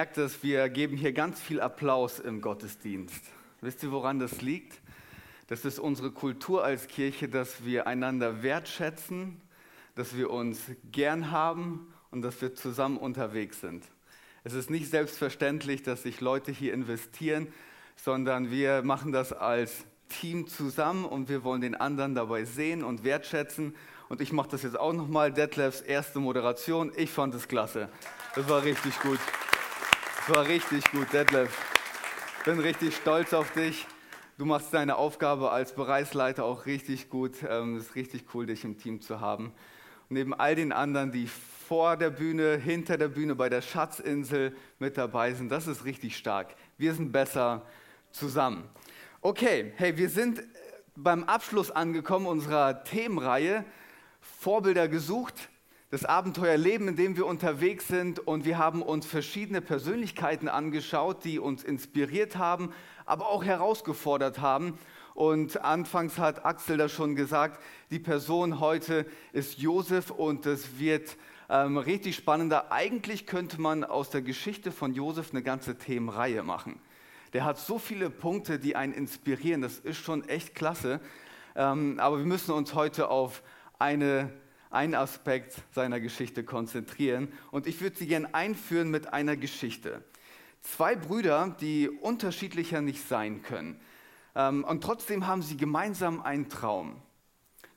Merkt es, wir geben hier ganz viel Applaus im Gottesdienst. Wisst ihr, woran das liegt? Das ist unsere Kultur als Kirche, dass wir einander wertschätzen, dass wir uns gern haben und dass wir zusammen unterwegs sind. Es ist nicht selbstverständlich, dass sich Leute hier investieren, sondern wir machen das als Team zusammen und wir wollen den anderen dabei sehen und wertschätzen. Und ich mache das jetzt auch nochmal, Detlefs erste Moderation. Ich fand es klasse. Das war richtig gut. Das war richtig gut, Detlef. Bin richtig stolz auf dich. Du machst deine Aufgabe als Bereichsleiter auch richtig gut. Ähm, es ist richtig cool, dich im Team zu haben. Und neben all den anderen, die vor der Bühne, hinter der Bühne bei der Schatzinsel mit dabei sind, das ist richtig stark. Wir sind besser zusammen. Okay, hey, wir sind beim Abschluss angekommen unserer Themenreihe Vorbilder gesucht das Abenteuerleben, in dem wir unterwegs sind. Und wir haben uns verschiedene Persönlichkeiten angeschaut, die uns inspiriert haben, aber auch herausgefordert haben. Und anfangs hat Axel das schon gesagt, die Person heute ist Josef und es wird ähm, richtig spannender. Eigentlich könnte man aus der Geschichte von Josef eine ganze Themenreihe machen. Der hat so viele Punkte, die einen inspirieren. Das ist schon echt klasse. Ähm, aber wir müssen uns heute auf eine einen Aspekt seiner Geschichte konzentrieren. Und ich würde sie gerne einführen mit einer Geschichte. Zwei Brüder, die unterschiedlicher nicht sein können. Ähm, und trotzdem haben sie gemeinsam einen Traum.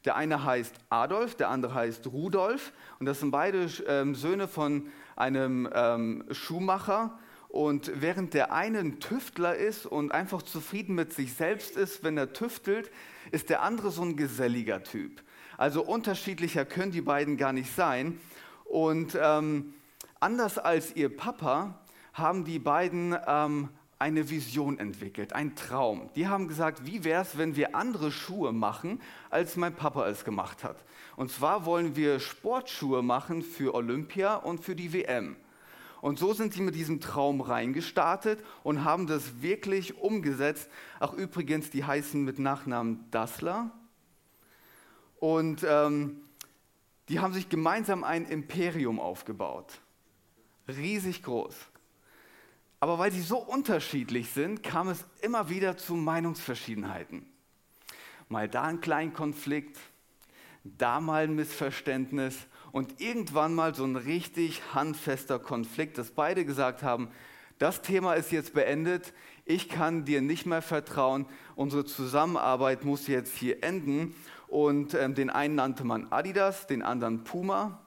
Der eine heißt Adolf, der andere heißt Rudolf. Und das sind beide ähm, Söhne von einem ähm, Schuhmacher. Und während der eine ein Tüftler ist und einfach zufrieden mit sich selbst ist, wenn er tüftelt, ist der andere so ein geselliger Typ. Also unterschiedlicher können die beiden gar nicht sein. Und ähm, anders als ihr Papa haben die beiden ähm, eine Vision entwickelt, einen Traum. Die haben gesagt, wie wäre es, wenn wir andere Schuhe machen, als mein Papa es gemacht hat. Und zwar wollen wir Sportschuhe machen für Olympia und für die WM. Und so sind sie mit diesem Traum reingestartet und haben das wirklich umgesetzt. Ach übrigens, die heißen mit Nachnamen Dassler und ähm, die haben sich gemeinsam ein Imperium aufgebaut. Riesig groß. Aber weil sie so unterschiedlich sind, kam es immer wieder zu Meinungsverschiedenheiten. Mal da ein kleinen Konflikt, da mal ein Missverständnis und irgendwann mal so ein richtig handfester Konflikt, dass beide gesagt haben, das Thema ist jetzt beendet, ich kann dir nicht mehr vertrauen, unsere Zusammenarbeit muss jetzt hier enden und ähm, den einen nannte man Adidas, den anderen Puma.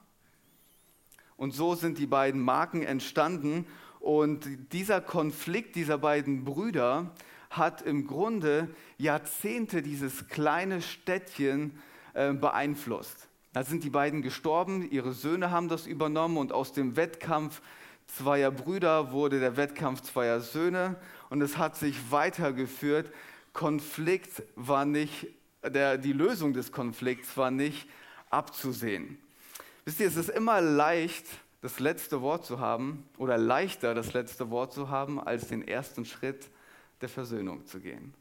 Und so sind die beiden Marken entstanden. Und dieser Konflikt dieser beiden Brüder hat im Grunde Jahrzehnte dieses kleine Städtchen äh, beeinflusst. Da sind die beiden gestorben, ihre Söhne haben das übernommen und aus dem Wettkampf zweier Brüder wurde der Wettkampf zweier Söhne und es hat sich weitergeführt. Konflikt war nicht der, die Lösung des Konflikts war nicht abzusehen. Wisst ihr, es ist immer leicht, das letzte Wort zu haben oder leichter das letzte Wort zu haben, als den ersten Schritt der Versöhnung zu gehen.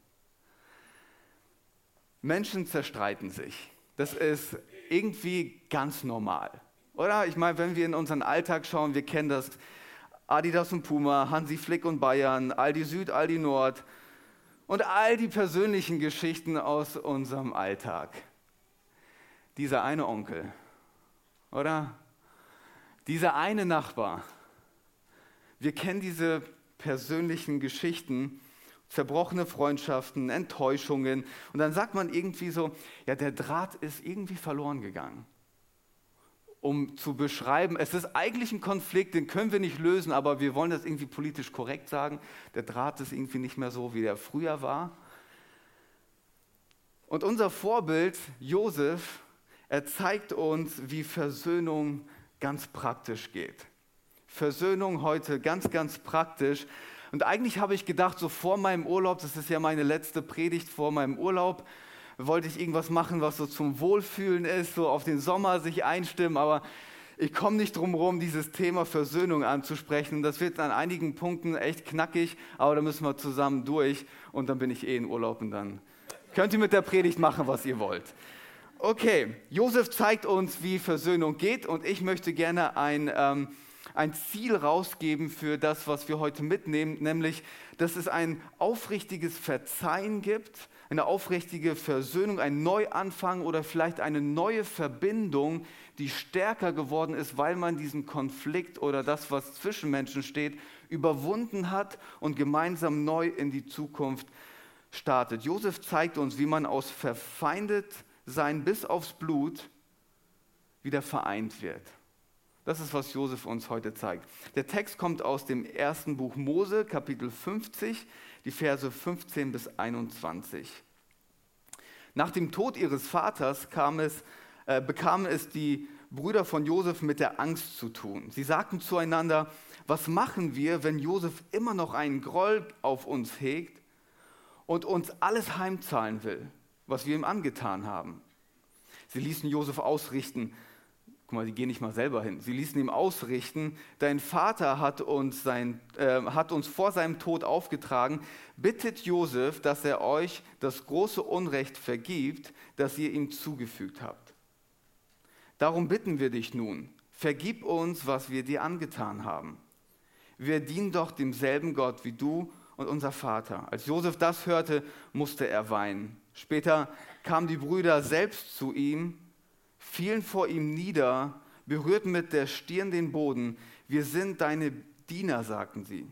Menschen zerstreiten sich. Das ist irgendwie ganz normal. Oder? Ich meine, wenn wir in unseren Alltag schauen, wir kennen das Adidas und Puma, Hansi Flick und Bayern, Aldi Süd, Aldi Nord, und all die persönlichen Geschichten aus unserem Alltag. Dieser eine Onkel, oder? Dieser eine Nachbar. Wir kennen diese persönlichen Geschichten, zerbrochene Freundschaften, Enttäuschungen. Und dann sagt man irgendwie so, ja, der Draht ist irgendwie verloren gegangen um zu beschreiben, es ist eigentlich ein Konflikt, den können wir nicht lösen, aber wir wollen das irgendwie politisch korrekt sagen. Der Draht ist irgendwie nicht mehr so, wie der früher war. Und unser Vorbild, Josef, er zeigt uns, wie Versöhnung ganz praktisch geht. Versöhnung heute ganz, ganz praktisch. Und eigentlich habe ich gedacht, so vor meinem Urlaub, das ist ja meine letzte Predigt vor meinem Urlaub, wollte ich irgendwas machen, was so zum Wohlfühlen ist, so auf den Sommer sich einstimmen, aber ich komme nicht drum herum, dieses Thema Versöhnung anzusprechen. Das wird an einigen Punkten echt knackig, aber da müssen wir zusammen durch und dann bin ich eh in Urlaub und dann könnt ihr mit der Predigt machen, was ihr wollt. Okay, Josef zeigt uns, wie Versöhnung geht und ich möchte gerne ein, ähm, ein Ziel rausgeben für das, was wir heute mitnehmen, nämlich, dass es ein aufrichtiges Verzeihen gibt, eine aufrichtige Versöhnung, ein Neuanfang oder vielleicht eine neue Verbindung, die stärker geworden ist, weil man diesen Konflikt oder das, was zwischen Menschen steht, überwunden hat und gemeinsam neu in die Zukunft startet. Josef zeigt uns, wie man aus verfeindet sein bis aufs Blut wieder vereint wird. Das ist, was Josef uns heute zeigt. Der Text kommt aus dem ersten Buch Mose, Kapitel 50, die Verse 15 bis 21. Nach dem Tod ihres Vaters es, äh, bekamen es die Brüder von Josef mit der Angst zu tun. Sie sagten zueinander, was machen wir, wenn Josef immer noch einen Groll auf uns hegt und uns alles heimzahlen will? was wir ihm angetan haben. Sie ließen Josef ausrichten, guck mal, die gehen nicht mal selber hin, sie ließen ihm ausrichten, dein Vater hat uns, sein, äh, hat uns vor seinem Tod aufgetragen, bittet Josef, dass er euch das große Unrecht vergibt, das ihr ihm zugefügt habt. Darum bitten wir dich nun, vergib uns, was wir dir angetan haben. Wir dienen doch demselben Gott wie du und unser Vater. Als Josef das hörte, musste er weinen. Später kamen die Brüder selbst zu ihm, fielen vor ihm nieder, berührten mit der Stirn den Boden. Wir sind deine Diener, sagten sie.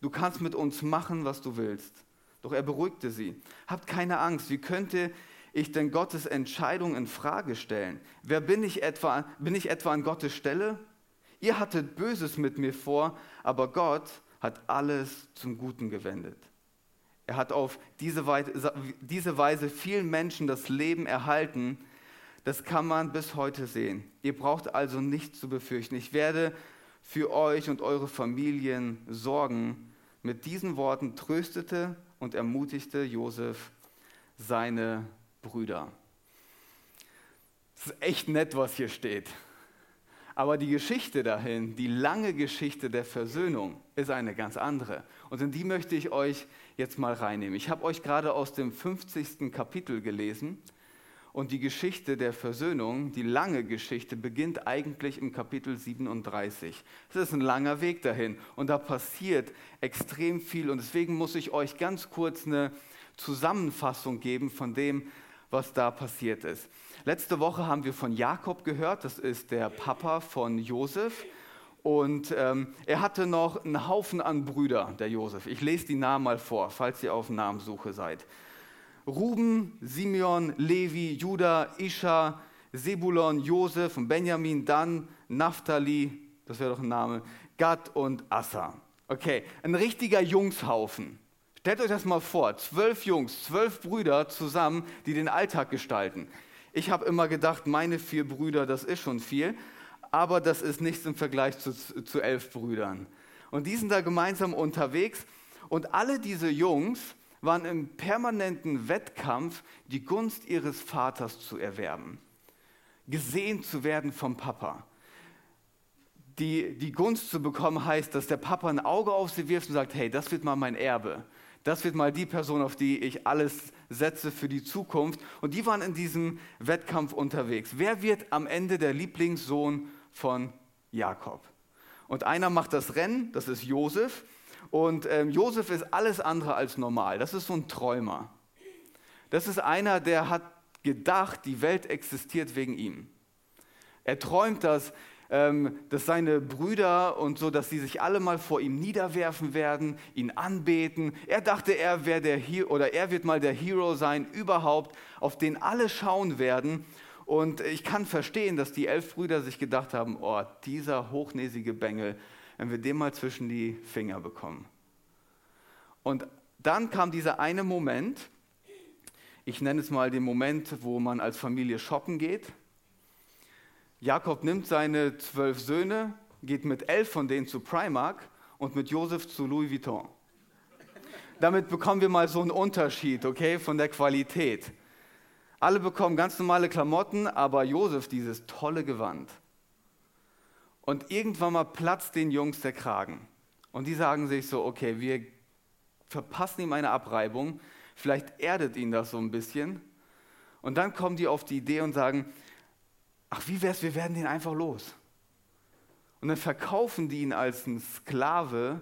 Du kannst mit uns machen, was du willst. Doch er beruhigte sie. Habt keine Angst. Wie könnte ich denn Gottes Entscheidung in Frage stellen? Wer bin ich etwa? Bin ich etwa an Gottes Stelle? Ihr hattet Böses mit mir vor, aber Gott hat alles zum Guten gewendet. Er hat auf diese Weise vielen Menschen das Leben erhalten. Das kann man bis heute sehen. Ihr braucht also nichts zu befürchten. Ich werde für euch und eure Familien sorgen. Mit diesen Worten tröstete und ermutigte Josef seine Brüder. Es ist echt nett, was hier steht. Aber die Geschichte dahin, die lange Geschichte der Versöhnung, ist eine ganz andere. Und in die möchte ich euch jetzt mal reinnehmen. Ich habe euch gerade aus dem 50. Kapitel gelesen. Und die Geschichte der Versöhnung, die lange Geschichte, beginnt eigentlich im Kapitel 37. Es ist ein langer Weg dahin und da passiert extrem viel. Und deswegen muss ich euch ganz kurz eine Zusammenfassung geben von dem, was da passiert ist. Letzte Woche haben wir von Jakob gehört, das ist der Papa von Josef. Und ähm, er hatte noch einen Haufen an Brüder, der Josef. Ich lese die Namen mal vor, falls ihr auf Namensuche seid. Ruben, Simeon, Levi, Judah, Isha, Sebulon, Josef und Benjamin, Dan, Naphtali, das wäre doch ein Name, Gad und Assa. Okay, ein richtiger Jungshaufen. Stellt euch das mal vor, zwölf Jungs, zwölf Brüder zusammen, die den Alltag gestalten. Ich habe immer gedacht, meine vier Brüder, das ist schon viel, aber das ist nichts im Vergleich zu, zu elf Brüdern. Und die sind da gemeinsam unterwegs und alle diese Jungs waren im permanenten Wettkampf, die Gunst ihres Vaters zu erwerben, gesehen zu werden vom Papa. Die, die Gunst zu bekommen heißt, dass der Papa ein Auge auf sie wirft und sagt, hey, das wird mal mein Erbe das wird mal die Person, auf die ich alles setze für die Zukunft. Und die waren in diesem Wettkampf unterwegs. Wer wird am Ende der Lieblingssohn von Jakob? Und einer macht das Rennen, das ist Josef. Und ähm, Josef ist alles andere als normal. Das ist so ein Träumer. Das ist einer, der hat gedacht, die Welt existiert wegen ihm. Er träumt, dass ähm, dass seine Brüder und so, dass sie sich alle mal vor ihm niederwerfen werden, ihn anbeten. Er dachte, er der Hero oder er wird mal der Hero sein überhaupt, auf den alle schauen werden. Und ich kann verstehen, dass die elf Brüder sich gedacht haben, oh, dieser hochnäsige Bengel, wenn wir den mal zwischen die Finger bekommen. Und dann kam dieser eine Moment, ich nenne es mal den Moment, wo man als Familie shoppen geht Jakob nimmt seine zwölf Söhne, geht mit elf von denen zu Primark und mit Josef zu Louis Vuitton. Damit bekommen wir mal so einen Unterschied, okay, von der Qualität. Alle bekommen ganz normale Klamotten, aber Josef dieses tolle Gewand. Und irgendwann mal platzt den Jungs der Kragen. Und die sagen sich so, okay, wir verpassen ihm eine Abreibung, vielleicht erdet ihn das so ein bisschen. Und dann kommen die auf die Idee und sagen, ach, wie wär's, wir werden den einfach los. Und dann verkaufen die ihn als einen Sklave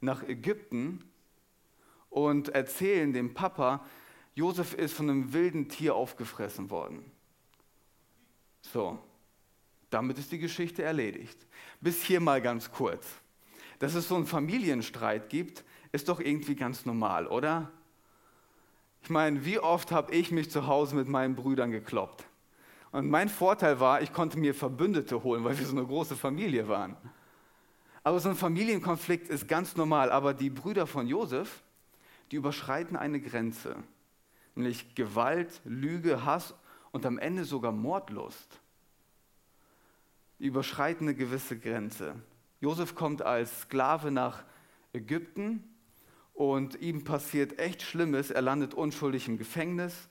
nach Ägypten und erzählen dem Papa, Josef ist von einem wilden Tier aufgefressen worden. So, damit ist die Geschichte erledigt. Bis hier mal ganz kurz. Dass es so einen Familienstreit gibt, ist doch irgendwie ganz normal, oder? Ich meine, wie oft habe ich mich zu Hause mit meinen Brüdern gekloppt? Und mein Vorteil war, ich konnte mir Verbündete holen, weil wir so eine große Familie waren. Aber so ein Familienkonflikt ist ganz normal. Aber die Brüder von Josef, die überschreiten eine Grenze. Nämlich Gewalt, Lüge, Hass und am Ende sogar Mordlust. Die überschreiten eine gewisse Grenze. Josef kommt als Sklave nach Ägypten und ihm passiert echt Schlimmes. Er landet unschuldig im Gefängnis.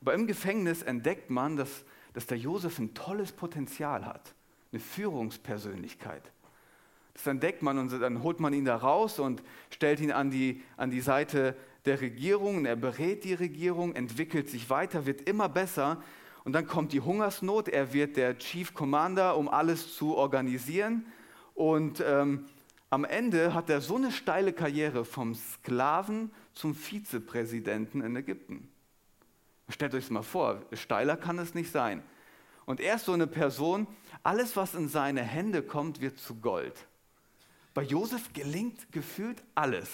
Aber im Gefängnis entdeckt man, dass, dass der Josef ein tolles Potenzial hat, eine Führungspersönlichkeit. Das entdeckt man und dann holt man ihn da raus und stellt ihn an die, an die Seite der Regierung. Und er berät die Regierung, entwickelt sich weiter, wird immer besser. Und dann kommt die Hungersnot. Er wird der Chief Commander, um alles zu organisieren. Und ähm, am Ende hat er so eine steile Karriere vom Sklaven zum Vizepräsidenten in Ägypten. Stellt euch das mal vor, steiler kann es nicht sein. Und er ist so eine Person, alles, was in seine Hände kommt, wird zu Gold. Bei Josef gelingt gefühlt alles.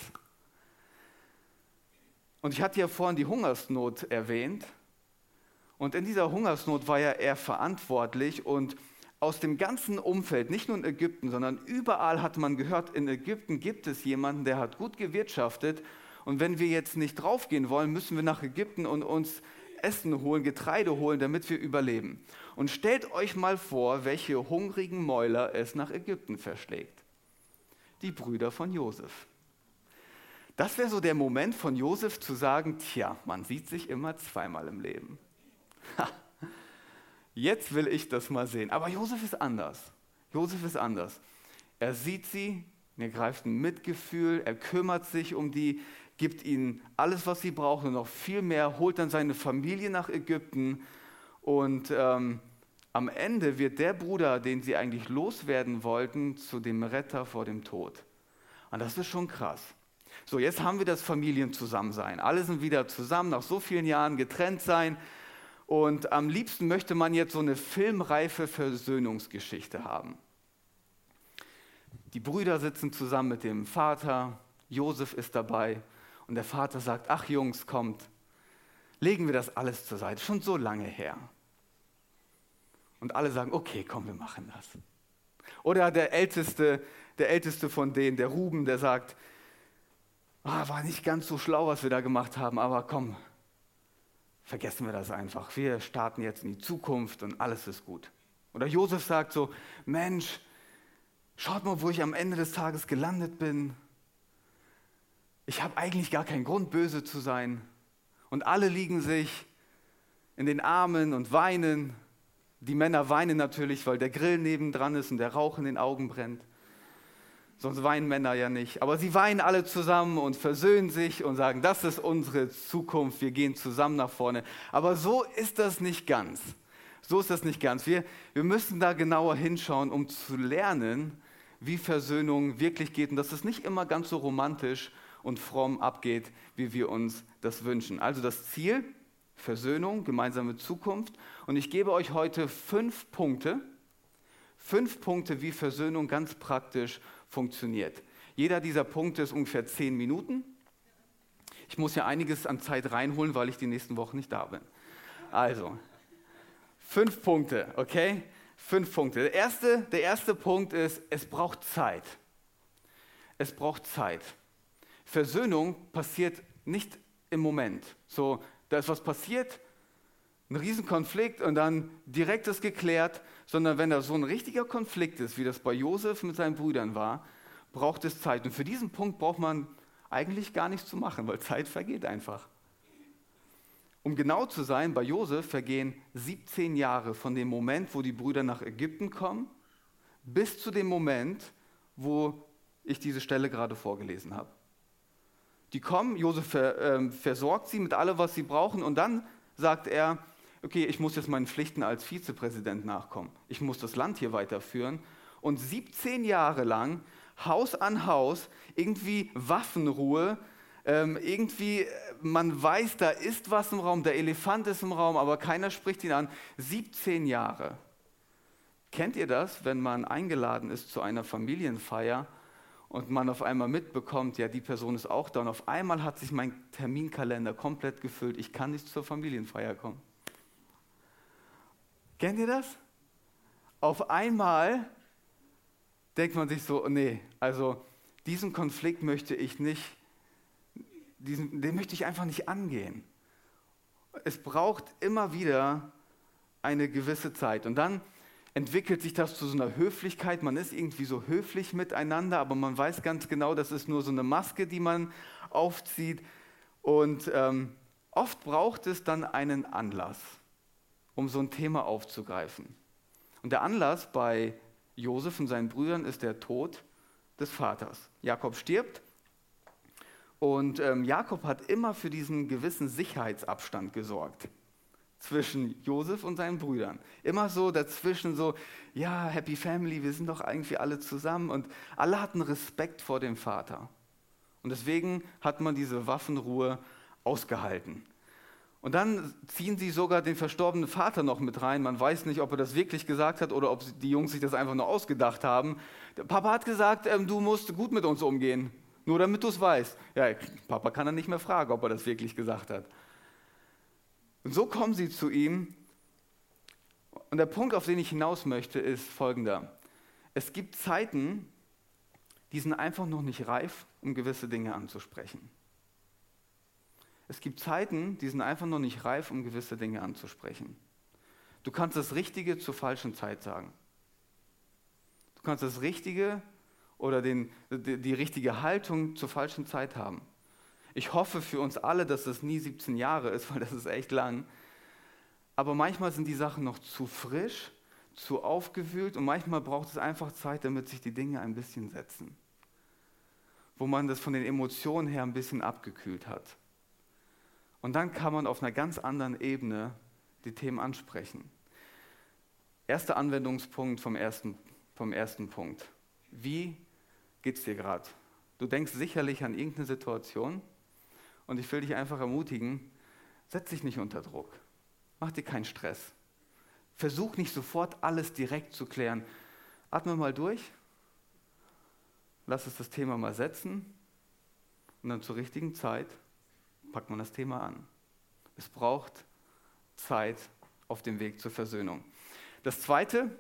Und ich hatte ja vorhin die Hungersnot erwähnt. Und in dieser Hungersnot war ja er verantwortlich und aus dem ganzen Umfeld, nicht nur in Ägypten, sondern überall hat man gehört, in Ägypten gibt es jemanden, der hat gut gewirtschaftet. Und wenn wir jetzt nicht draufgehen wollen, müssen wir nach Ägypten und uns Essen holen, Getreide holen, damit wir überleben. Und stellt euch mal vor, welche hungrigen Mäuler es nach Ägypten verschlägt. Die Brüder von Josef. Das wäre so der Moment von Josef zu sagen, tja, man sieht sich immer zweimal im Leben. Jetzt will ich das mal sehen. Aber Josef ist anders. Josef ist anders. Er sieht sie, er greift ein Mitgefühl, er kümmert sich um die, gibt ihnen alles, was sie brauchen und noch viel mehr, holt dann seine Familie nach Ägypten und ähm, am Ende wird der Bruder, den sie eigentlich loswerden wollten, zu dem Retter vor dem Tod. Und das ist schon krass. So, jetzt haben wir das Familienzusammensein. Alle sind wieder zusammen, nach so vielen Jahren getrennt sein. Und am liebsten möchte man jetzt so eine filmreife Versöhnungsgeschichte haben. Die Brüder sitzen zusammen mit dem Vater, Josef ist dabei und der Vater sagt, ach Jungs, kommt, legen wir das alles zur Seite, schon so lange her. Und alle sagen, okay, komm, wir machen das. Oder der Älteste, der Älteste von denen, der Ruben, der sagt, ah, war nicht ganz so schlau, was wir da gemacht haben, aber komm, vergessen wir das einfach. Wir starten jetzt in die Zukunft und alles ist gut. Oder Josef sagt so, Mensch, schaut mal, wo ich am Ende des Tages gelandet bin ich habe eigentlich gar keinen Grund, böse zu sein. Und alle liegen sich in den Armen und weinen. Die Männer weinen natürlich, weil der Grill nebendran ist und der Rauch in den Augen brennt. Sonst weinen Männer ja nicht. Aber sie weinen alle zusammen und versöhnen sich und sagen, das ist unsere Zukunft, wir gehen zusammen nach vorne. Aber so ist das nicht ganz. So ist das nicht ganz. Wir, wir müssen da genauer hinschauen, um zu lernen, wie Versöhnung wirklich geht. Und das ist nicht immer ganz so romantisch und fromm abgeht, wie wir uns das wünschen. Also das Ziel, Versöhnung, gemeinsame Zukunft. Und ich gebe euch heute fünf Punkte, fünf Punkte, wie Versöhnung ganz praktisch funktioniert. Jeder dieser Punkte ist ungefähr zehn Minuten. Ich muss ja einiges an Zeit reinholen, weil ich die nächsten Wochen nicht da bin. Also, fünf Punkte, okay? Fünf Punkte. Der erste, der erste Punkt ist, es braucht Zeit. Es braucht Zeit. Versöhnung passiert nicht im Moment. So, da ist was passiert, ein Riesenkonflikt und dann direkt das geklärt, sondern wenn da so ein richtiger Konflikt ist, wie das bei Josef mit seinen Brüdern war, braucht es Zeit. Und für diesen Punkt braucht man eigentlich gar nichts zu machen, weil Zeit vergeht einfach. Um genau zu sein, bei Josef vergehen 17 Jahre von dem Moment, wo die Brüder nach Ägypten kommen, bis zu dem Moment, wo ich diese Stelle gerade vorgelesen habe. Die kommen, Josef ver, äh, versorgt sie mit allem, was sie brauchen, und dann sagt er, okay, ich muss jetzt meinen Pflichten als Vizepräsident nachkommen. Ich muss das Land hier weiterführen. Und 17 Jahre lang, Haus an Haus, irgendwie Waffenruhe, ähm, irgendwie, man weiß, da ist was im Raum, der Elefant ist im Raum, aber keiner spricht ihn an. 17 Jahre. Kennt ihr das, wenn man eingeladen ist zu einer Familienfeier und man auf einmal mitbekommt, ja, die Person ist auch da und auf einmal hat sich mein Terminkalender komplett gefüllt, ich kann nicht zur Familienfeier kommen. Kennt ihr das? Auf einmal denkt man sich so, nee, also diesen Konflikt möchte ich nicht diesen, den möchte ich einfach nicht angehen. Es braucht immer wieder eine gewisse Zeit. Und dann entwickelt sich das zu so einer Höflichkeit. Man ist irgendwie so höflich miteinander, aber man weiß ganz genau, das ist nur so eine Maske, die man aufzieht. Und ähm, oft braucht es dann einen Anlass, um so ein Thema aufzugreifen. Und der Anlass bei Josef und seinen Brüdern ist der Tod des Vaters. Jakob stirbt und ähm, Jakob hat immer für diesen gewissen Sicherheitsabstand gesorgt zwischen Josef und seinen Brüdern. Immer so dazwischen so, ja, Happy Family, wir sind doch eigentlich alle zusammen. Und alle hatten Respekt vor dem Vater. Und deswegen hat man diese Waffenruhe ausgehalten. Und dann ziehen sie sogar den verstorbenen Vater noch mit rein. Man weiß nicht, ob er das wirklich gesagt hat oder ob die Jungs sich das einfach nur ausgedacht haben. Der Papa hat gesagt, ähm, du musst gut mit uns umgehen. Nur damit du es weißt. Ja, Papa kann dann nicht mehr fragen, ob er das wirklich gesagt hat. Und so kommen sie zu ihm. Und der Punkt, auf den ich hinaus möchte, ist folgender. Es gibt Zeiten, die sind einfach noch nicht reif, um gewisse Dinge anzusprechen. Es gibt Zeiten, die sind einfach noch nicht reif, um gewisse Dinge anzusprechen. Du kannst das Richtige zur falschen Zeit sagen. Du kannst das Richtige oder den, die, die richtige Haltung zur falschen Zeit haben. Ich hoffe für uns alle, dass das nie 17 Jahre ist, weil das ist echt lang. Aber manchmal sind die Sachen noch zu frisch, zu aufgewühlt und manchmal braucht es einfach Zeit, damit sich die Dinge ein bisschen setzen. Wo man das von den Emotionen her ein bisschen abgekühlt hat. Und dann kann man auf einer ganz anderen Ebene die Themen ansprechen. Erster Anwendungspunkt vom ersten, vom ersten Punkt. Wie geht es dir gerade? Du denkst sicherlich an irgendeine Situation und ich will dich einfach ermutigen, setz dich nicht unter Druck. Mach dir keinen Stress. Versuch nicht sofort alles direkt zu klären. Atme mal durch. Lass es das Thema mal setzen. Und dann zur richtigen Zeit packt man das Thema an. Es braucht Zeit auf dem Weg zur Versöhnung. Das Zweite,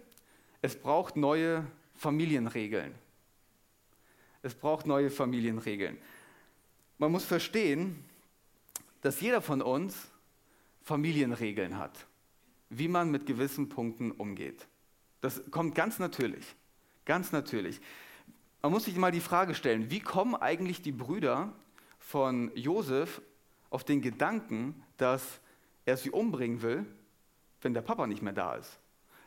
es braucht neue Familienregeln. Es braucht neue Familienregeln. Man muss verstehen, dass jeder von uns Familienregeln hat, wie man mit gewissen Punkten umgeht. Das kommt ganz natürlich, ganz natürlich. Man muss sich mal die Frage stellen, wie kommen eigentlich die Brüder von Josef auf den Gedanken, dass er sie umbringen will, wenn der Papa nicht mehr da ist?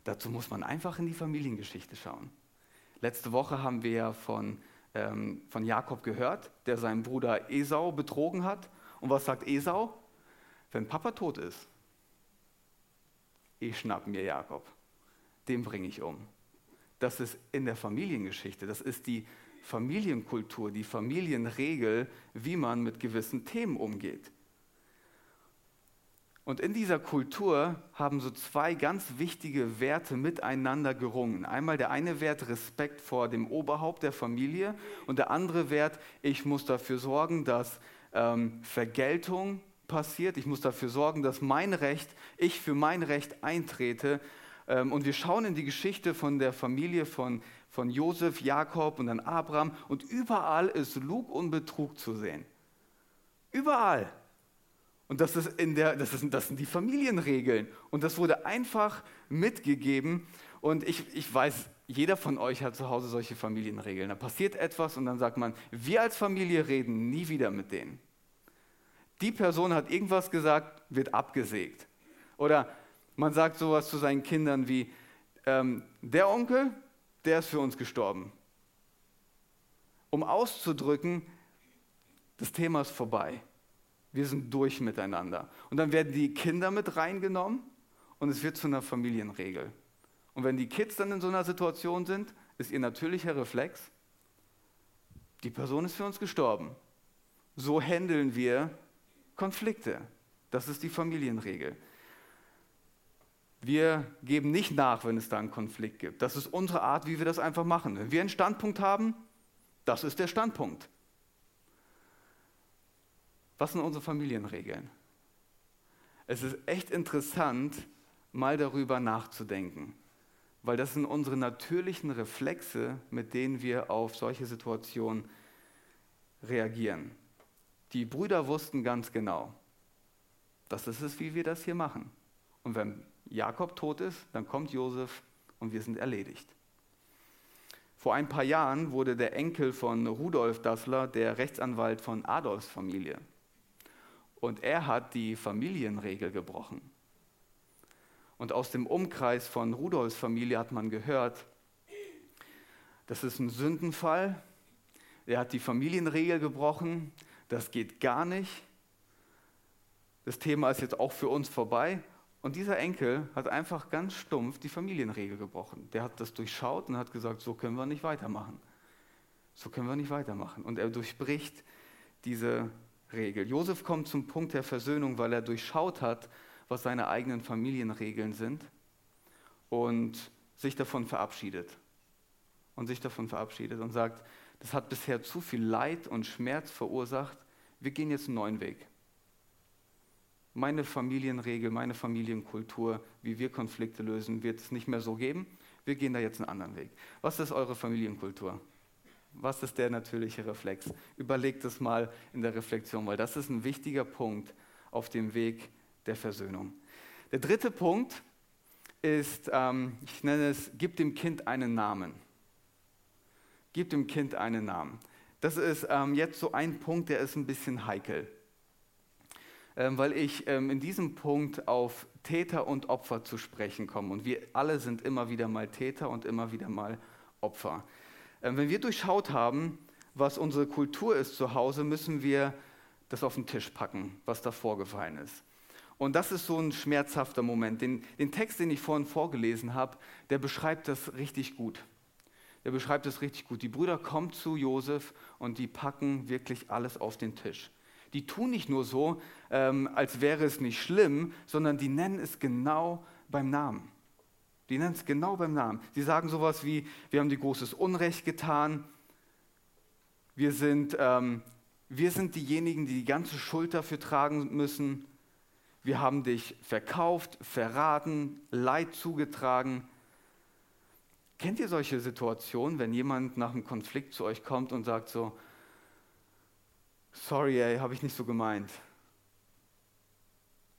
Dazu muss man einfach in die Familiengeschichte schauen. Letzte Woche haben wir von ähm, von Jakob gehört, der seinen Bruder Esau betrogen hat. Und was sagt Esau? Wenn Papa tot ist, ich schnapp mir Jakob, den bringe ich um. Das ist in der Familiengeschichte, das ist die Familienkultur, die Familienregel, wie man mit gewissen Themen umgeht. Und in dieser Kultur haben so zwei ganz wichtige Werte miteinander gerungen. Einmal der eine Wert Respekt vor dem Oberhaupt der Familie und der andere Wert, ich muss dafür sorgen, dass ähm, Vergeltung passiert. Ich muss dafür sorgen, dass mein Recht, ich für mein Recht eintrete. Ähm, und wir schauen in die Geschichte von der Familie von, von Josef, Jakob und dann Abraham und überall ist Lug und Betrug zu sehen. Überall. Und das, ist in der, das, ist, das sind die Familienregeln. Und das wurde einfach mitgegeben. Und ich, ich weiß, jeder von euch hat zu Hause solche Familienregeln. Da passiert etwas und dann sagt man, wir als Familie reden nie wieder mit denen. Die Person hat irgendwas gesagt, wird abgesägt. Oder man sagt sowas zu seinen Kindern wie, ähm, der Onkel, der ist für uns gestorben. Um auszudrücken, das Thema ist vorbei. Wir sind durch miteinander. Und dann werden die Kinder mit reingenommen und es wird zu einer Familienregel. Und wenn die Kids dann in so einer Situation sind, ist ihr natürlicher Reflex, die Person ist für uns gestorben. So handeln wir Konflikte. Das ist die Familienregel. Wir geben nicht nach, wenn es da einen Konflikt gibt. Das ist unsere Art, wie wir das einfach machen. Wenn wir einen Standpunkt haben, das ist der Standpunkt. Was sind unsere Familienregeln? Es ist echt interessant, mal darüber nachzudenken, weil das sind unsere natürlichen Reflexe, mit denen wir auf solche Situationen reagieren. Die Brüder wussten ganz genau, das ist es, wie wir das hier machen. Und wenn Jakob tot ist, dann kommt Josef und wir sind erledigt. Vor ein paar Jahren wurde der Enkel von Rudolf Dassler der Rechtsanwalt von Adolfs Familie. Und er hat die Familienregel gebrochen. Und aus dem Umkreis von Rudolfs Familie hat man gehört, das ist ein Sündenfall. Er hat die Familienregel gebrochen. Das geht gar nicht. Das Thema ist jetzt auch für uns vorbei. Und dieser Enkel hat einfach ganz stumpf die Familienregel gebrochen. Der hat das durchschaut und hat gesagt, so können wir nicht weitermachen. So können wir nicht weitermachen. Und er durchbricht diese Regel. Josef kommt zum Punkt der Versöhnung, weil er durchschaut hat, was seine eigenen Familienregeln sind und sich davon verabschiedet. Und sich davon verabschiedet und sagt, das hat bisher zu viel Leid und Schmerz verursacht, wir gehen jetzt einen neuen Weg. Meine Familienregel, meine Familienkultur, wie wir Konflikte lösen, wird es nicht mehr so geben. Wir gehen da jetzt einen anderen Weg. Was ist eure Familienkultur? Was ist der natürliche Reflex? Überlegt es mal in der Reflexion, weil das ist ein wichtiger Punkt auf dem Weg der Versöhnung. Der dritte Punkt ist, ähm, ich nenne es, gib dem Kind einen Namen. Gib dem Kind einen Namen. Das ist ähm, jetzt so ein Punkt, der ist ein bisschen heikel, ähm, weil ich ähm, in diesem Punkt auf Täter und Opfer zu sprechen komme. Und wir alle sind immer wieder mal Täter und immer wieder mal Opfer. Ähm, wenn wir durchschaut haben, was unsere Kultur ist zu Hause, müssen wir das auf den Tisch packen, was da vorgefallen ist. Und das ist so ein schmerzhafter Moment. Den, den Text, den ich vorhin vorgelesen habe, der beschreibt das richtig gut. Der beschreibt das richtig gut. Die Brüder kommen zu Josef und die packen wirklich alles auf den Tisch. Die tun nicht nur so, ähm, als wäre es nicht schlimm, sondern die nennen es genau beim Namen. Die nennen es genau beim Namen. Sie sagen sowas wie, wir haben dir großes Unrecht getan, wir sind, ähm, wir sind diejenigen, die die ganze Schuld dafür tragen müssen, wir haben dich verkauft, verraten, Leid zugetragen. Kennt ihr solche Situationen, wenn jemand nach einem Konflikt zu euch kommt und sagt so, sorry, ey, habe ich nicht so gemeint.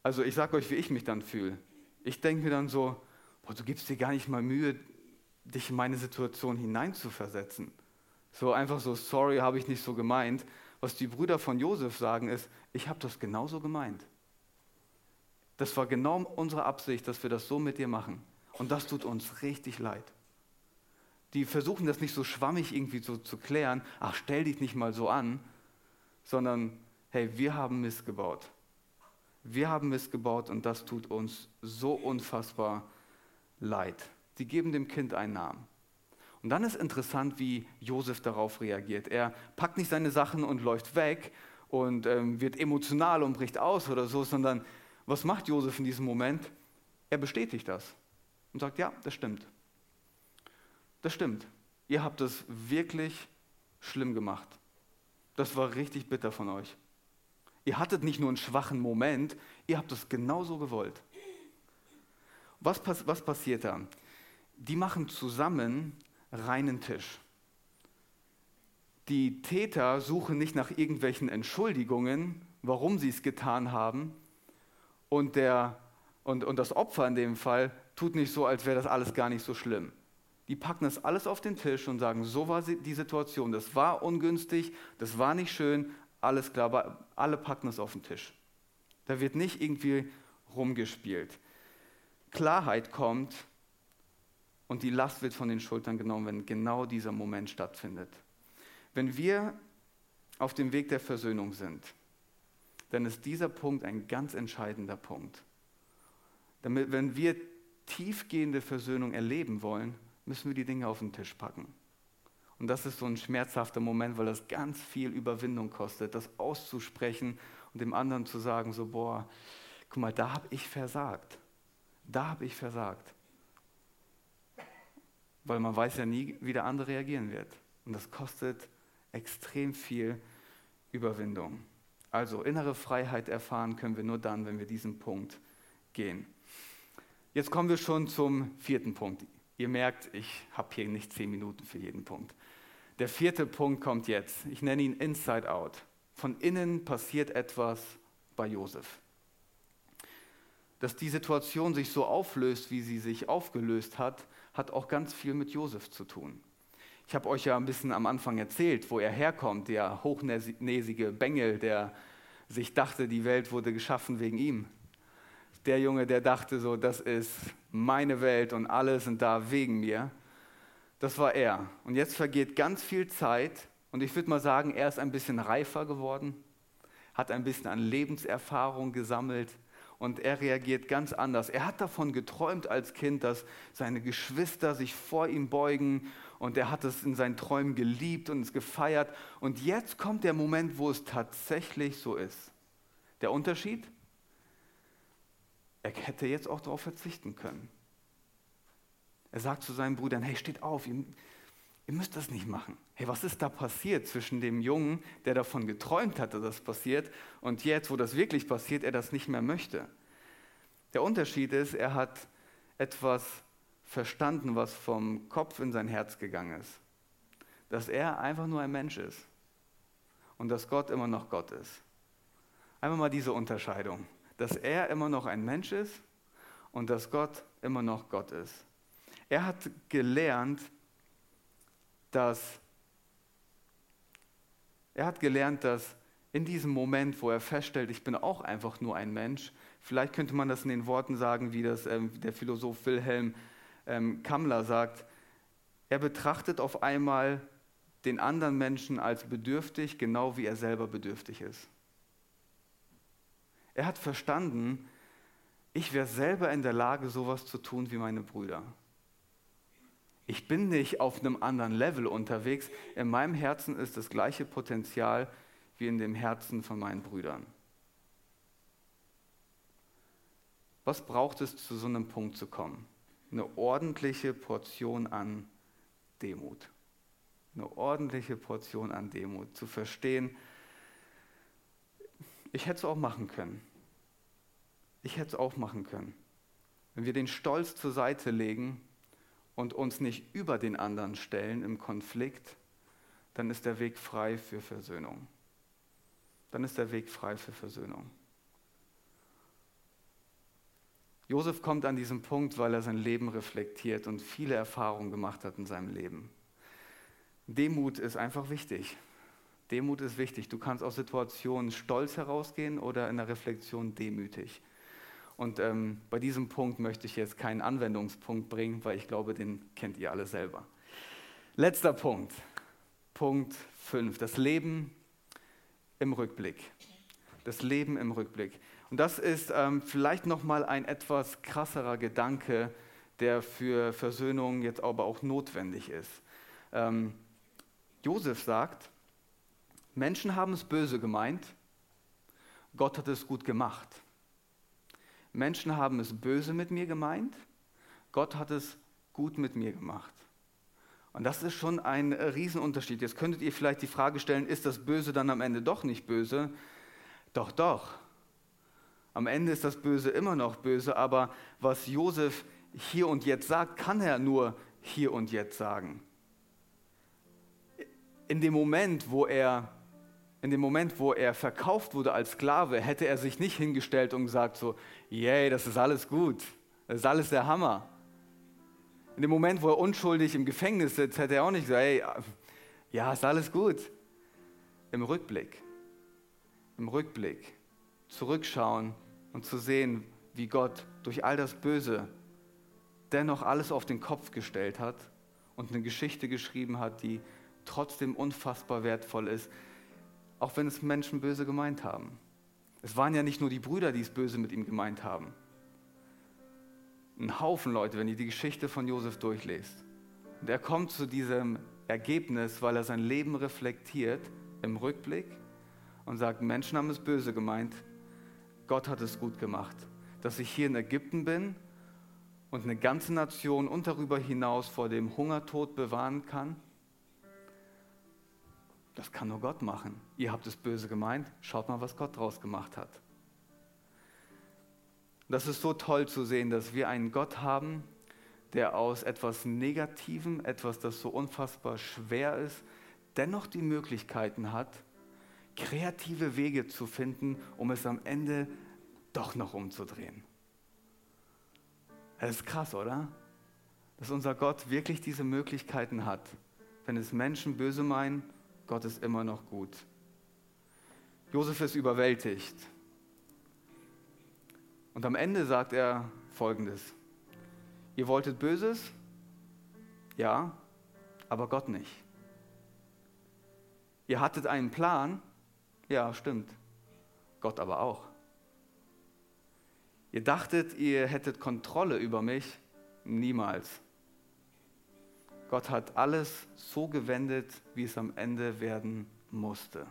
Also ich sage euch, wie ich mich dann fühle. Ich denke mir dann so, boah, du gibst dir gar nicht mal Mühe, dich in meine Situation hineinzuversetzen. So einfach so, sorry, habe ich nicht so gemeint. Was die Brüder von Josef sagen ist, ich habe das genauso gemeint. Das war genau unsere Absicht, dass wir das so mit dir machen. Und das tut uns richtig leid. Die versuchen das nicht so schwammig irgendwie so zu klären, ach, stell dich nicht mal so an, sondern hey, wir haben Mist gebaut. Wir haben Mist gebaut und das tut uns so unfassbar leid. Die geben dem Kind einen Namen. Und dann ist interessant, wie Josef darauf reagiert. Er packt nicht seine Sachen und läuft weg und ähm, wird emotional und bricht aus oder so, sondern was macht Josef in diesem Moment? Er bestätigt das und sagt, ja, das stimmt. Das stimmt. Ihr habt es wirklich schlimm gemacht. Das war richtig bitter von euch. Ihr hattet nicht nur einen schwachen Moment, ihr habt es genauso gewollt. Was, was passiert da? Die machen zusammen reinen Tisch. Die Täter suchen nicht nach irgendwelchen Entschuldigungen, warum sie es getan haben. Und, der, und, und das Opfer in dem Fall tut nicht so, als wäre das alles gar nicht so schlimm. Die packen das alles auf den Tisch und sagen, so war die Situation, das war ungünstig, das war nicht schön, alles klar, alle packen es auf den Tisch. Da wird nicht irgendwie rumgespielt. Klarheit kommt und die Last wird von den Schultern genommen, wenn genau dieser Moment stattfindet. Wenn wir auf dem Weg der Versöhnung sind, dann ist dieser Punkt ein ganz entscheidender Punkt. Damit, wenn wir tiefgehende Versöhnung erleben wollen, müssen wir die Dinge auf den Tisch packen. Und das ist so ein schmerzhafter Moment, weil das ganz viel Überwindung kostet, das auszusprechen und dem anderen zu sagen, so, boah, guck mal, da habe ich versagt. Da habe ich versagt. Weil man weiß ja nie, wie der andere reagieren wird. Und das kostet extrem viel Überwindung. Also innere Freiheit erfahren können wir nur dann, wenn wir diesen Punkt gehen. Jetzt kommen wir schon zum vierten Punkt. Ihr merkt, ich habe hier nicht zehn Minuten für jeden Punkt. Der vierte Punkt kommt jetzt. Ich nenne ihn Inside Out. Von innen passiert etwas bei Josef. Dass die Situation sich so auflöst, wie sie sich aufgelöst hat, hat auch ganz viel mit Josef zu tun. Ich habe euch ja ein bisschen am Anfang erzählt, wo er herkommt, der hochnäsige Bengel, der sich dachte, die Welt wurde geschaffen wegen ihm der Junge, der dachte so, das ist meine Welt und alle sind da wegen mir. Das war er. Und jetzt vergeht ganz viel Zeit und ich würde mal sagen, er ist ein bisschen reifer geworden, hat ein bisschen an Lebenserfahrung gesammelt und er reagiert ganz anders. Er hat davon geträumt als Kind, dass seine Geschwister sich vor ihm beugen und er hat es in seinen Träumen geliebt und es gefeiert. Und jetzt kommt der Moment, wo es tatsächlich so ist. Der Unterschied? Er hätte jetzt auch darauf verzichten können. Er sagt zu seinen Brüdern, hey, steht auf, ihr, müsst das nicht machen. Hey, was ist da passiert zwischen dem Jungen, der davon geträumt hatte, dass das passiert, und jetzt, wo das wirklich passiert, er das nicht mehr möchte? Der Unterschied ist, er hat etwas verstanden, was vom Kopf in sein Herz gegangen ist. Dass er einfach nur ein Mensch ist und dass Gott immer noch Gott ist. Einmal mal diese Unterscheidung dass er immer noch ein Mensch ist und dass Gott immer noch Gott ist. Er hat gelernt, dass er hat gelernt, dass in diesem Moment, wo er feststellt, ich bin auch einfach nur ein Mensch, vielleicht könnte man das in den Worten sagen, wie das ähm, der Philosoph Wilhelm ähm, Kammler sagt, er betrachtet auf einmal den anderen Menschen als bedürftig, genau wie er selber bedürftig ist. Er hat verstanden, ich wäre selber in der Lage, sowas zu tun wie meine Brüder. Ich bin nicht auf einem anderen Level unterwegs. In meinem Herzen ist das gleiche Potenzial wie in dem Herzen von meinen Brüdern. Was braucht es, zu so einem Punkt zu kommen? Eine ordentliche Portion an Demut. Eine ordentliche Portion an Demut. Zu verstehen, ich hätte es auch machen können. Ich hätte es auch machen können. Wenn wir den Stolz zur Seite legen und uns nicht über den anderen stellen im Konflikt, dann ist der Weg frei für Versöhnung. Dann ist der Weg frei für Versöhnung. Josef kommt an diesen Punkt, weil er sein Leben reflektiert und viele Erfahrungen gemacht hat in seinem Leben. Demut ist einfach wichtig. Demut ist wichtig. Du kannst aus Situationen stolz herausgehen oder in der Reflexion demütig. Und ähm, bei diesem Punkt möchte ich jetzt keinen Anwendungspunkt bringen, weil ich glaube, den kennt ihr alle selber. Letzter Punkt, Punkt 5, das Leben im Rückblick. Das Leben im Rückblick. Und das ist ähm, vielleicht nochmal ein etwas krasserer Gedanke, der für Versöhnung jetzt aber auch notwendig ist. Ähm, Josef sagt, Menschen haben es böse gemeint, Gott hat es gut gemacht. Menschen haben es böse mit mir gemeint, Gott hat es gut mit mir gemacht. Und das ist schon ein Riesenunterschied. Jetzt könntet ihr vielleicht die Frage stellen, ist das Böse dann am Ende doch nicht böse? Doch, doch. Am Ende ist das Böse immer noch böse, aber was Josef hier und jetzt sagt, kann er nur hier und jetzt sagen. In dem Moment, wo er in dem Moment, wo er verkauft wurde als Sklave, hätte er sich nicht hingestellt und gesagt so, yay, das ist alles gut, das ist alles der Hammer. In dem Moment, wo er unschuldig im Gefängnis sitzt, hätte er auch nicht gesagt, hey, ja, ist alles gut. Im Rückblick, im Rückblick, zurückschauen und zu sehen, wie Gott durch all das Böse dennoch alles auf den Kopf gestellt hat und eine Geschichte geschrieben hat, die trotzdem unfassbar wertvoll ist, auch wenn es Menschen böse gemeint haben. Es waren ja nicht nur die Brüder, die es böse mit ihm gemeint haben. Ein Haufen Leute, wenn ihr die Geschichte von Josef durchlest. Und er kommt zu diesem Ergebnis, weil er sein Leben reflektiert im Rückblick und sagt, Menschen haben es böse gemeint, Gott hat es gut gemacht. Dass ich hier in Ägypten bin und eine ganze Nation und darüber hinaus vor dem Hungertod bewahren kann, das kann nur Gott machen. Ihr habt es böse gemeint, schaut mal, was Gott draus gemacht hat. Das ist so toll zu sehen, dass wir einen Gott haben, der aus etwas Negativem, etwas, das so unfassbar schwer ist, dennoch die Möglichkeiten hat, kreative Wege zu finden, um es am Ende doch noch umzudrehen. Das ist krass, oder? Dass unser Gott wirklich diese Möglichkeiten hat. Wenn es Menschen böse meinen, Gott ist immer noch gut. Josef ist überwältigt. Und am Ende sagt er Folgendes. Ihr wolltet Böses? Ja, aber Gott nicht. Ihr hattet einen Plan? Ja, stimmt. Gott aber auch. Ihr dachtet, ihr hättet Kontrolle über mich? Niemals. Gott hat alles so gewendet, wie es am Ende werden musste.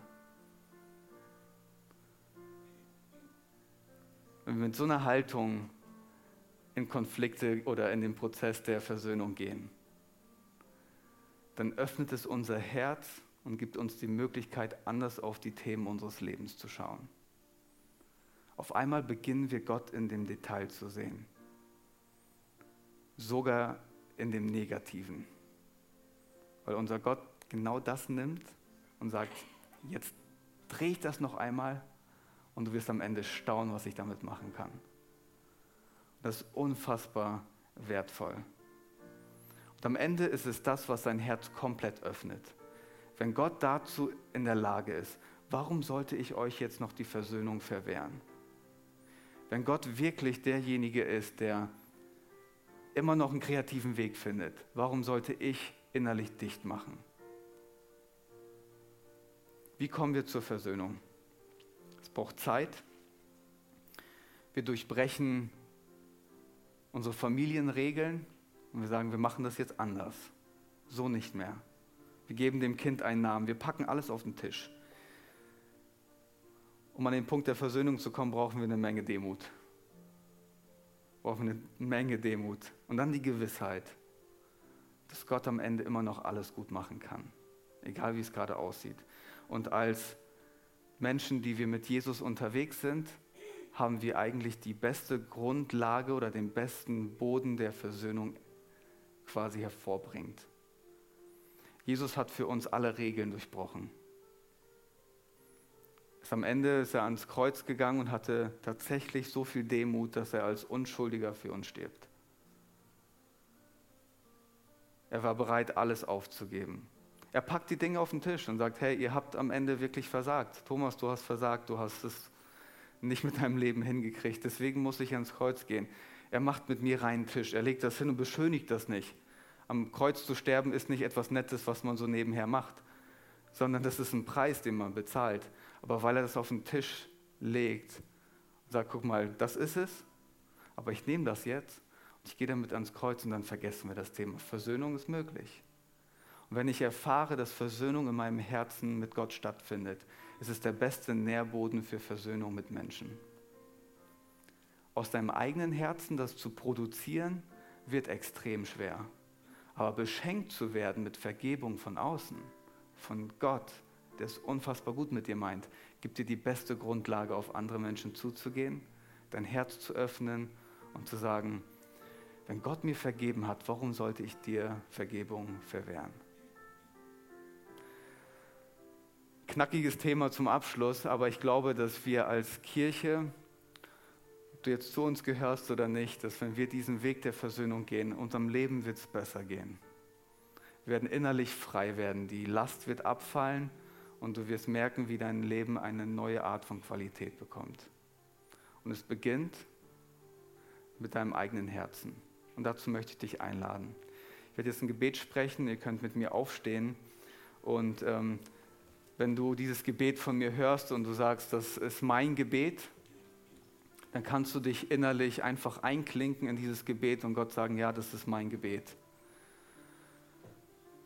Wenn wir mit so einer Haltung in Konflikte oder in den Prozess der Versöhnung gehen, dann öffnet es unser Herz und gibt uns die Möglichkeit, anders auf die Themen unseres Lebens zu schauen. Auf einmal beginnen wir Gott in dem Detail zu sehen, sogar in dem Negativen. Weil unser Gott genau das nimmt und sagt, jetzt drehe ich das noch einmal und du wirst am Ende staunen, was ich damit machen kann. Das ist unfassbar wertvoll. Und am Ende ist es das, was sein Herz komplett öffnet. Wenn Gott dazu in der Lage ist, warum sollte ich euch jetzt noch die Versöhnung verwehren? Wenn Gott wirklich derjenige ist, der immer noch einen kreativen Weg findet, warum sollte ich innerlich dicht machen. Wie kommen wir zur Versöhnung? Es braucht Zeit. Wir durchbrechen unsere Familienregeln und wir sagen, wir machen das jetzt anders. So nicht mehr. Wir geben dem Kind einen Namen. Wir packen alles auf den Tisch. Um an den Punkt der Versöhnung zu kommen, brauchen wir eine Menge Demut. Brauchen wir eine Menge Demut. Und dann die Gewissheit, dass Gott am Ende immer noch alles gut machen kann, egal wie es gerade aussieht. Und als Menschen, die wir mit Jesus unterwegs sind, haben wir eigentlich die beste Grundlage oder den besten Boden der Versöhnung quasi hervorbringt. Jesus hat für uns alle Regeln durchbrochen. am Ende ist er ans Kreuz gegangen und hatte tatsächlich so viel Demut, dass er als Unschuldiger für uns stirbt. Er war bereit, alles aufzugeben. Er packt die Dinge auf den Tisch und sagt, hey, ihr habt am Ende wirklich versagt. Thomas, du hast versagt, du hast es nicht mit deinem Leben hingekriegt, deswegen muss ich ans Kreuz gehen. Er macht mit mir reinen Tisch, er legt das hin und beschönigt das nicht. Am Kreuz zu sterben ist nicht etwas Nettes, was man so nebenher macht, sondern das ist ein Preis, den man bezahlt. Aber weil er das auf den Tisch legt und sagt, guck mal, das ist es, aber ich nehme das jetzt ich gehe damit ans Kreuz und dann vergessen wir das Thema. Versöhnung ist möglich. Und wenn ich erfahre, dass Versöhnung in meinem Herzen mit Gott stattfindet, ist es der beste Nährboden für Versöhnung mit Menschen. Aus deinem eigenen Herzen das zu produzieren, wird extrem schwer. Aber beschenkt zu werden mit Vergebung von außen, von Gott, der es unfassbar gut mit dir meint, gibt dir die beste Grundlage, auf andere Menschen zuzugehen, dein Herz zu öffnen und zu sagen, wenn Gott mir vergeben hat, warum sollte ich dir Vergebung verwehren? knackiges Thema zum Abschluss, aber ich glaube, dass wir als Kirche, ob du jetzt zu uns gehörst oder nicht, dass wenn wir diesen Weg der Versöhnung gehen, unserem Leben wird es besser gehen. Wir werden innerlich frei werden, die Last wird abfallen und du wirst merken, wie dein Leben eine neue Art von Qualität bekommt. Und es beginnt mit deinem eigenen Herzen. Und dazu möchte ich dich einladen. Ich werde jetzt ein Gebet sprechen, ihr könnt mit mir aufstehen. Und ähm, wenn du dieses Gebet von mir hörst und du sagst, das ist mein Gebet, dann kannst du dich innerlich einfach einklinken in dieses Gebet und Gott sagen, ja, das ist mein Gebet.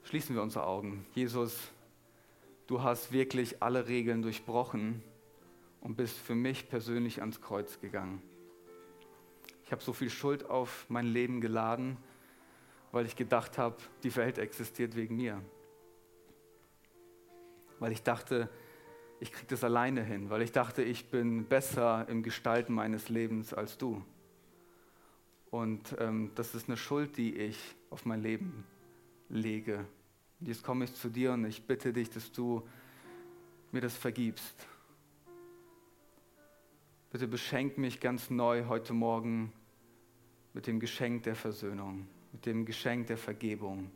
Schließen wir unsere Augen. Jesus, du hast wirklich alle Regeln durchbrochen und bist für mich persönlich ans Kreuz gegangen. Ich habe so viel Schuld auf mein Leben geladen, weil ich gedacht habe, die Welt existiert wegen mir. Weil ich dachte, ich kriege das alleine hin, weil ich dachte, ich bin besser im Gestalten meines Lebens als du. Und ähm, das ist eine Schuld, die ich auf mein Leben lege. Und jetzt komme ich zu dir und ich bitte dich, dass du mir das vergibst. Bitte beschenk mich ganz neu heute Morgen mit dem Geschenk der Versöhnung, mit dem Geschenk der Vergebung.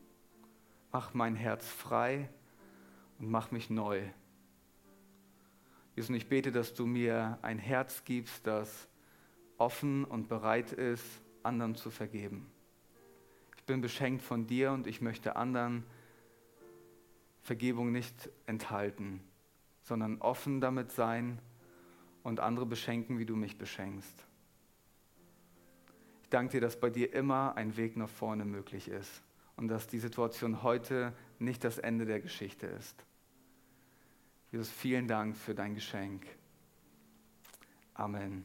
Mach mein Herz frei und mach mich neu. Jesus, ich bete, dass du mir ein Herz gibst, das offen und bereit ist, anderen zu vergeben. Ich bin beschenkt von dir und ich möchte anderen Vergebung nicht enthalten, sondern offen damit sein und andere beschenken, wie du mich beschenkst. Danke dir, dass bei dir immer ein Weg nach vorne möglich ist und dass die Situation heute nicht das Ende der Geschichte ist. Jesus, vielen Dank für dein Geschenk. Amen.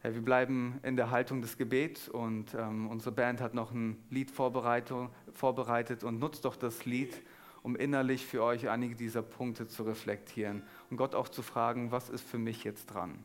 Herr, wir bleiben in der Haltung des Gebets und ähm, unsere Band hat noch ein Lied vorbereitet und nutzt doch das Lied, um innerlich für euch einige dieser Punkte zu reflektieren und Gott auch zu fragen, was ist für mich jetzt dran?